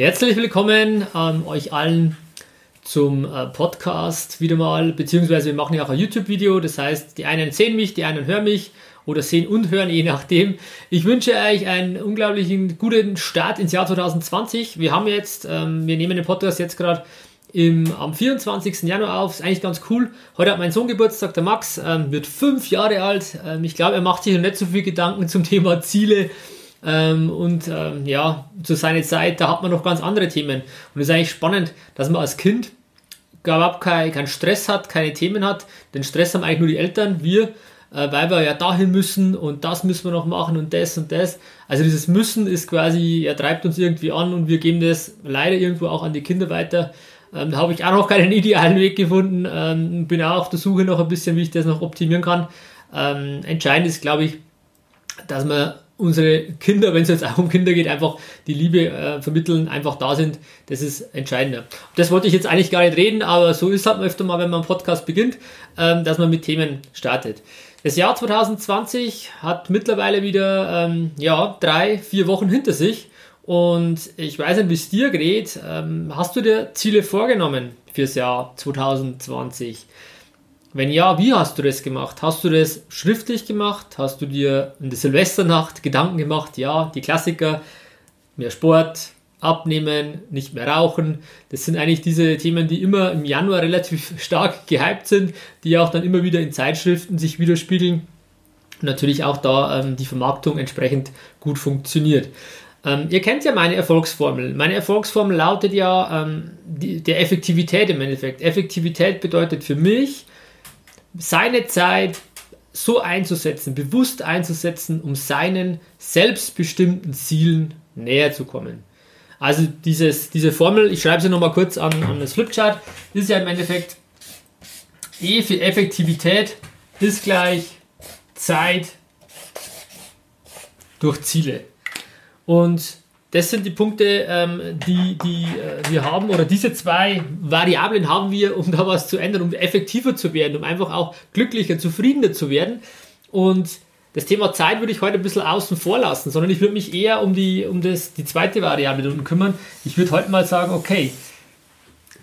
Herzlich willkommen an euch allen zum äh, Podcast wieder mal, beziehungsweise wir machen ja auch ein YouTube-Video, das heißt, die einen sehen mich, die anderen hören mich oder sehen und hören, je nachdem. Ich wünsche euch einen unglaublichen guten Start ins Jahr 2020. Wir haben jetzt, ähm, wir nehmen den Podcast jetzt gerade am 24. Januar auf, ist eigentlich ganz cool. Heute hat mein Sohn Geburtstag, der Max, ähm, wird fünf Jahre alt. Ähm, ich glaube, er macht sich noch nicht so viel Gedanken zum Thema Ziele. Ähm, und ähm, ja, zu seiner Zeit, da hat man noch ganz andere Themen. Und es ist eigentlich spannend, dass man als Kind überhaupt keinen kein Stress hat, keine Themen hat. Den Stress haben eigentlich nur die Eltern, wir, äh, weil wir ja dahin müssen und das müssen wir noch machen und das und das. Also dieses Müssen ist quasi, er treibt uns irgendwie an und wir geben das leider irgendwo auch an die Kinder weiter. Ähm, da habe ich auch noch keinen idealen Weg gefunden. Ähm, bin auch auf der Suche noch ein bisschen, wie ich das noch optimieren kann. Ähm, entscheidend ist, glaube ich, dass man unsere Kinder, wenn es jetzt auch um Kinder geht, einfach die Liebe äh, vermitteln, einfach da sind. Das ist entscheidender. Das wollte ich jetzt eigentlich gar nicht reden, aber so ist halt öfter mal, wenn man einen Podcast beginnt, ähm, dass man mit Themen startet. Das Jahr 2020 hat mittlerweile wieder ähm, ja, drei, vier Wochen hinter sich. Und ich weiß nicht, wie es dir geht. Ähm, hast du dir Ziele vorgenommen fürs Jahr 2020? Wenn ja, wie hast du das gemacht? Hast du das schriftlich gemacht? Hast du dir in der Silvesternacht Gedanken gemacht? Ja, die Klassiker, mehr Sport, abnehmen, nicht mehr rauchen. Das sind eigentlich diese Themen, die immer im Januar relativ stark gehypt sind, die auch dann immer wieder in Zeitschriften sich widerspiegeln. Natürlich auch da ähm, die Vermarktung entsprechend gut funktioniert. Ähm, ihr kennt ja meine Erfolgsformel. Meine Erfolgsformel lautet ja ähm, die, der Effektivität im Endeffekt. Effektivität bedeutet für mich, seine Zeit so einzusetzen, bewusst einzusetzen, um seinen selbstbestimmten Zielen näher zu kommen. Also dieses, diese Formel, ich schreibe sie nochmal kurz an, an das Flipchart, ist ja im Endeffekt E für Effektivität ist gleich Zeit durch Ziele. Und das sind die Punkte, ähm, die, die äh, wir haben, oder diese zwei Variablen haben wir, um da was zu ändern, um effektiver zu werden, um einfach auch glücklicher, zufriedener zu werden. Und das Thema Zeit würde ich heute ein bisschen außen vor lassen, sondern ich würde mich eher um die, um das, die zweite Variable unten kümmern. Ich würde heute mal sagen, okay,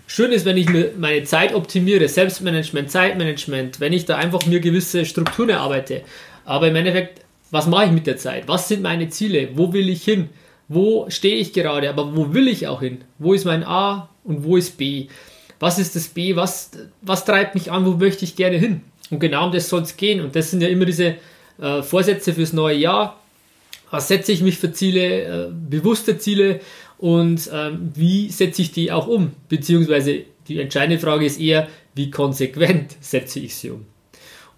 schön ist, wenn ich mir meine Zeit optimiere, Selbstmanagement, Zeitmanagement, wenn ich da einfach mir gewisse Strukturen erarbeite. Aber im Endeffekt, was mache ich mit der Zeit? Was sind meine Ziele? Wo will ich hin? Wo stehe ich gerade, aber wo will ich auch hin? Wo ist mein A und wo ist B? Was ist das B? Was, was treibt mich an? Wo möchte ich gerne hin? Und genau um das soll es gehen. Und das sind ja immer diese äh, Vorsätze fürs neue Jahr. Was setze ich mich für Ziele, äh, bewusste Ziele und ähm, wie setze ich die auch um? Beziehungsweise die entscheidende Frage ist eher, wie konsequent setze ich sie um?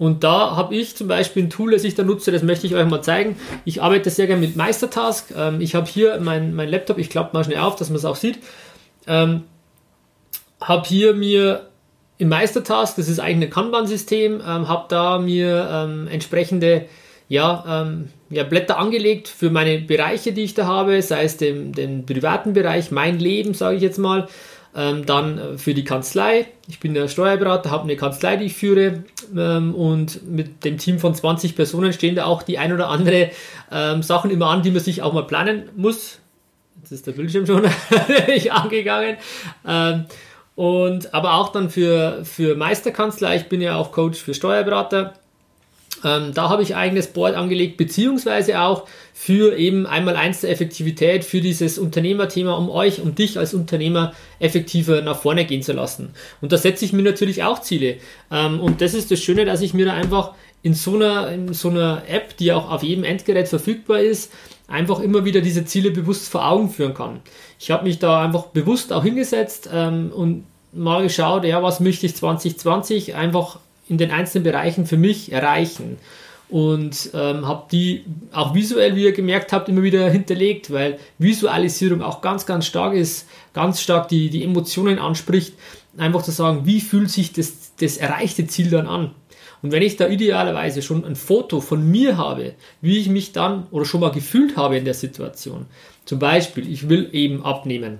Und da habe ich zum Beispiel ein Tool, das ich da nutze, das möchte ich euch mal zeigen. Ich arbeite sehr gerne mit Meistertask. Ähm, ich habe hier mein, mein Laptop, ich klappe mal schnell auf, dass man es auch sieht. Ähm, habe hier mir im Meistertask, das ist eigentlich ein Kanban-System, ähm, habe da mir ähm, entsprechende ja, ähm, ja, Blätter angelegt für meine Bereiche, die ich da habe, sei es den, den privaten Bereich, mein Leben, sage ich jetzt mal, ähm, dann äh, für die Kanzlei. Ich bin der Steuerberater, habe eine Kanzlei, die ich führe. Ähm, und mit dem Team von 20 Personen stehen da auch die ein oder andere ähm, Sachen immer an, die man sich auch mal planen muss. Jetzt ist der Bildschirm schon angegangen. Und aber auch dann für, für Meisterkanzlei. Ich bin ja auch Coach für Steuerberater. Ähm, da habe ich eigenes Board angelegt, beziehungsweise auch für eben einmal eins der Effektivität, für dieses Unternehmerthema, um euch, um dich als Unternehmer effektiver nach vorne gehen zu lassen. Und da setze ich mir natürlich auch Ziele. Ähm, und das ist das Schöne, dass ich mir da einfach in so einer, in so einer App, die auch auf jedem Endgerät verfügbar ist, einfach immer wieder diese Ziele bewusst vor Augen führen kann. Ich habe mich da einfach bewusst auch hingesetzt ähm, und mal geschaut, ja, was möchte ich 2020 einfach in den einzelnen Bereichen für mich erreichen. und ähm, habe die auch visuell, wie ihr gemerkt habt, immer wieder hinterlegt, weil Visualisierung auch ganz, ganz stark ist, ganz stark die, die Emotionen anspricht. Einfach zu sagen, wie fühlt sich das, das erreichte Ziel dann an? Und wenn ich da idealerweise schon ein Foto von mir habe, wie ich mich dann oder schon mal gefühlt habe in der Situation, zum Beispiel, ich will eben abnehmen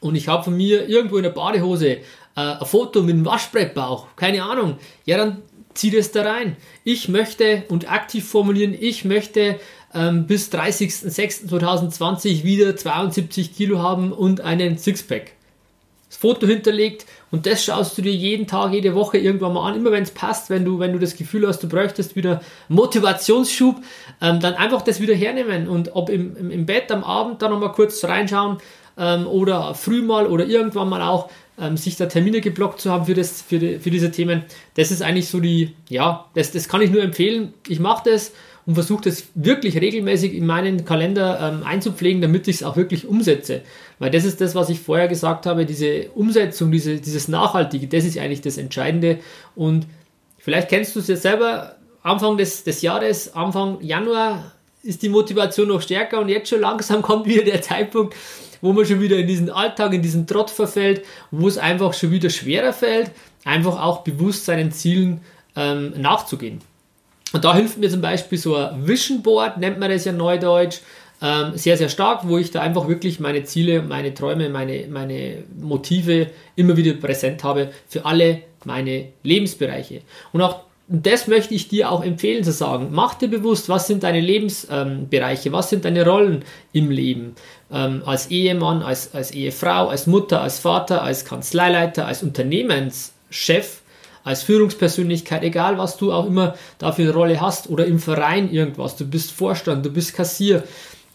und ich habe von mir irgendwo in der Badehose äh, ein Foto mit einem Waschbrettbauch, keine Ahnung, ja, dann zieh das da rein. Ich möchte und aktiv formulieren, ich möchte ähm, bis 30.06.2020 wieder 72 Kilo haben und einen Sixpack. Das Foto hinterlegt und das schaust du dir jeden Tag, jede Woche irgendwann mal an, immer wenn es passt, wenn du, wenn du das Gefühl hast, du bräuchtest wieder Motivationsschub, ähm, dann einfach das wieder hernehmen und ob im, im, im Bett am Abend dann nochmal kurz reinschauen ähm, oder früh mal oder irgendwann mal auch ähm, sich da Termine geblockt zu haben für, das, für, die, für diese Themen, das ist eigentlich so die, ja, das, das kann ich nur empfehlen. Ich mache das und versuche das wirklich regelmäßig in meinen Kalender ähm, einzupflegen, damit ich es auch wirklich umsetze. Weil das ist das, was ich vorher gesagt habe, diese Umsetzung, diese, dieses Nachhaltige, das ist eigentlich das Entscheidende. Und vielleicht kennst du es ja selber, Anfang des, des Jahres, Anfang Januar ist die Motivation noch stärker und jetzt schon langsam kommt wieder der Zeitpunkt, wo man schon wieder in diesen Alltag, in diesen Trott verfällt, wo es einfach schon wieder schwerer fällt, einfach auch bewusst seinen Zielen ähm, nachzugehen. Und da hilft mir zum Beispiel so ein Vision Board, nennt man das ja neudeutsch, ähm, sehr, sehr stark, wo ich da einfach wirklich meine Ziele, meine Träume, meine, meine Motive immer wieder präsent habe für alle meine Lebensbereiche. Und auch das möchte ich dir auch empfehlen zu sagen. Mach dir bewusst, was sind deine Lebensbereiche, ähm, was sind deine Rollen im Leben. Ähm, als Ehemann, als, als Ehefrau, als Mutter, als Vater, als Kanzleileiter, als Unternehmenschef, als Führungspersönlichkeit, egal was du auch immer da für eine Rolle hast oder im Verein irgendwas. Du bist Vorstand, du bist Kassier.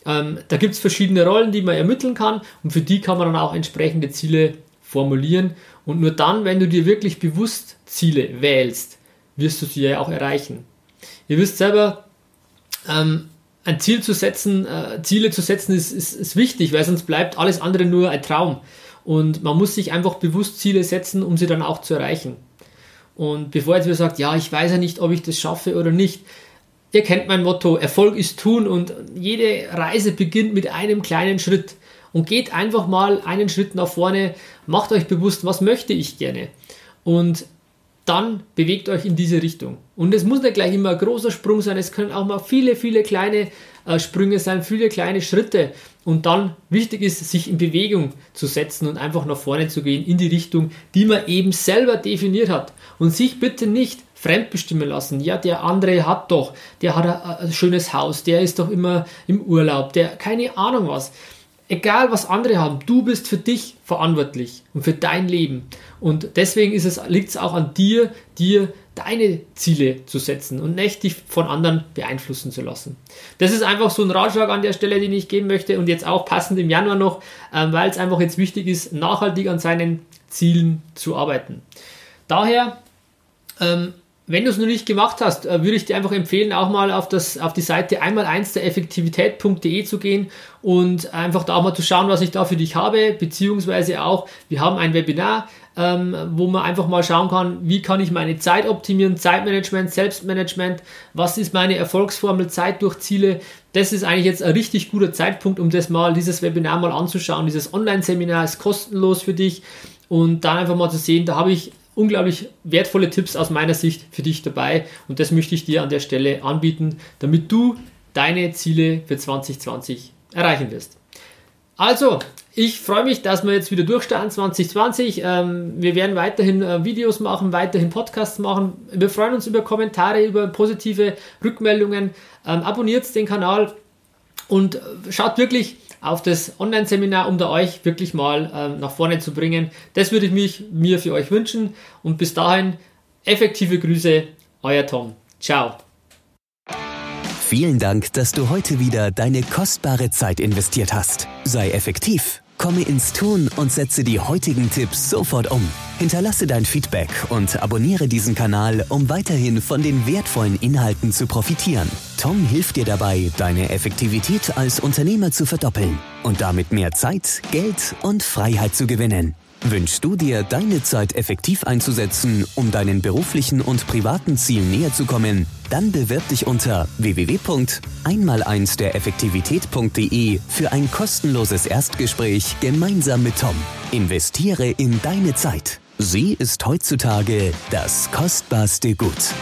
Ähm, da gibt es verschiedene Rollen, die man ermitteln kann und für die kann man dann auch entsprechende Ziele formulieren. Und nur dann, wenn du dir wirklich bewusst Ziele wählst, wirst du sie ja auch erreichen. Ihr wisst selber, ähm, ein Ziel zu setzen, äh, Ziele zu setzen ist, ist, ist wichtig, weil sonst bleibt alles andere nur ein Traum. Und man muss sich einfach bewusst Ziele setzen, um sie dann auch zu erreichen. Und bevor jetzt wieder sagt, ja, ich weiß ja nicht, ob ich das schaffe oder nicht, ihr kennt mein Motto, Erfolg ist tun und jede Reise beginnt mit einem kleinen Schritt. Und geht einfach mal einen Schritt nach vorne, macht euch bewusst, was möchte ich gerne. Und dann bewegt euch in diese Richtung. Und es muss nicht gleich immer ein großer Sprung sein, es können auch mal viele, viele kleine äh, Sprünge sein, viele kleine Schritte. Und dann wichtig ist, sich in Bewegung zu setzen und einfach nach vorne zu gehen in die Richtung, die man eben selber definiert hat. Und sich bitte nicht fremdbestimmen lassen. Ja, der andere hat doch, der hat ein, ein schönes Haus, der ist doch immer im Urlaub, der keine Ahnung was egal was andere haben, du bist für dich verantwortlich und für dein Leben. Und deswegen liegt es auch an dir, dir deine Ziele zu setzen und nicht dich von anderen beeinflussen zu lassen. Das ist einfach so ein Ratschlag an der Stelle, den ich geben möchte und jetzt auch passend im Januar noch, ähm, weil es einfach jetzt wichtig ist, nachhaltig an seinen Zielen zu arbeiten. Daher ähm, wenn du es noch nicht gemacht hast, äh, würde ich dir einfach empfehlen, auch mal auf, das, auf die Seite einmal eins der Effektivität.de zu gehen und einfach da auch mal zu schauen, was ich da für dich habe, beziehungsweise auch, wir haben ein Webinar, ähm, wo man einfach mal schauen kann, wie kann ich meine Zeit optimieren, Zeitmanagement, Selbstmanagement, was ist meine Erfolgsformel, Zeit durch Ziele. Das ist eigentlich jetzt ein richtig guter Zeitpunkt, um das mal, dieses Webinar mal anzuschauen. Dieses Online-Seminar ist kostenlos für dich und dann einfach mal zu sehen, da habe ich unglaublich wertvolle Tipps aus meiner Sicht für dich dabei und das möchte ich dir an der Stelle anbieten, damit du deine Ziele für 2020 erreichen wirst. Also, ich freue mich, dass wir jetzt wieder durchstarten 2020. Ähm, wir werden weiterhin äh, Videos machen, weiterhin Podcasts machen. Wir freuen uns über Kommentare, über positive Rückmeldungen. Ähm, abonniert den Kanal und äh, schaut wirklich, auf das Online-Seminar, um da euch wirklich mal ähm, nach vorne zu bringen. Das würde ich mich, mir für euch wünschen. Und bis dahin, effektive Grüße, euer Tom. Ciao. Vielen Dank, dass du heute wieder deine kostbare Zeit investiert hast. Sei effektiv Komme ins Tun und setze die heutigen Tipps sofort um. Hinterlasse dein Feedback und abonniere diesen Kanal, um weiterhin von den wertvollen Inhalten zu profitieren. Tom hilft dir dabei, deine Effektivität als Unternehmer zu verdoppeln und damit mehr Zeit, Geld und Freiheit zu gewinnen. Wünschst du dir, deine Zeit effektiv einzusetzen, um deinen beruflichen und privaten Zielen näher zu kommen? Dann bewirb dich unter www.einmal1 der Effektivität.de für ein kostenloses Erstgespräch gemeinsam mit Tom. Investiere in deine Zeit. Sie ist heutzutage das kostbarste Gut.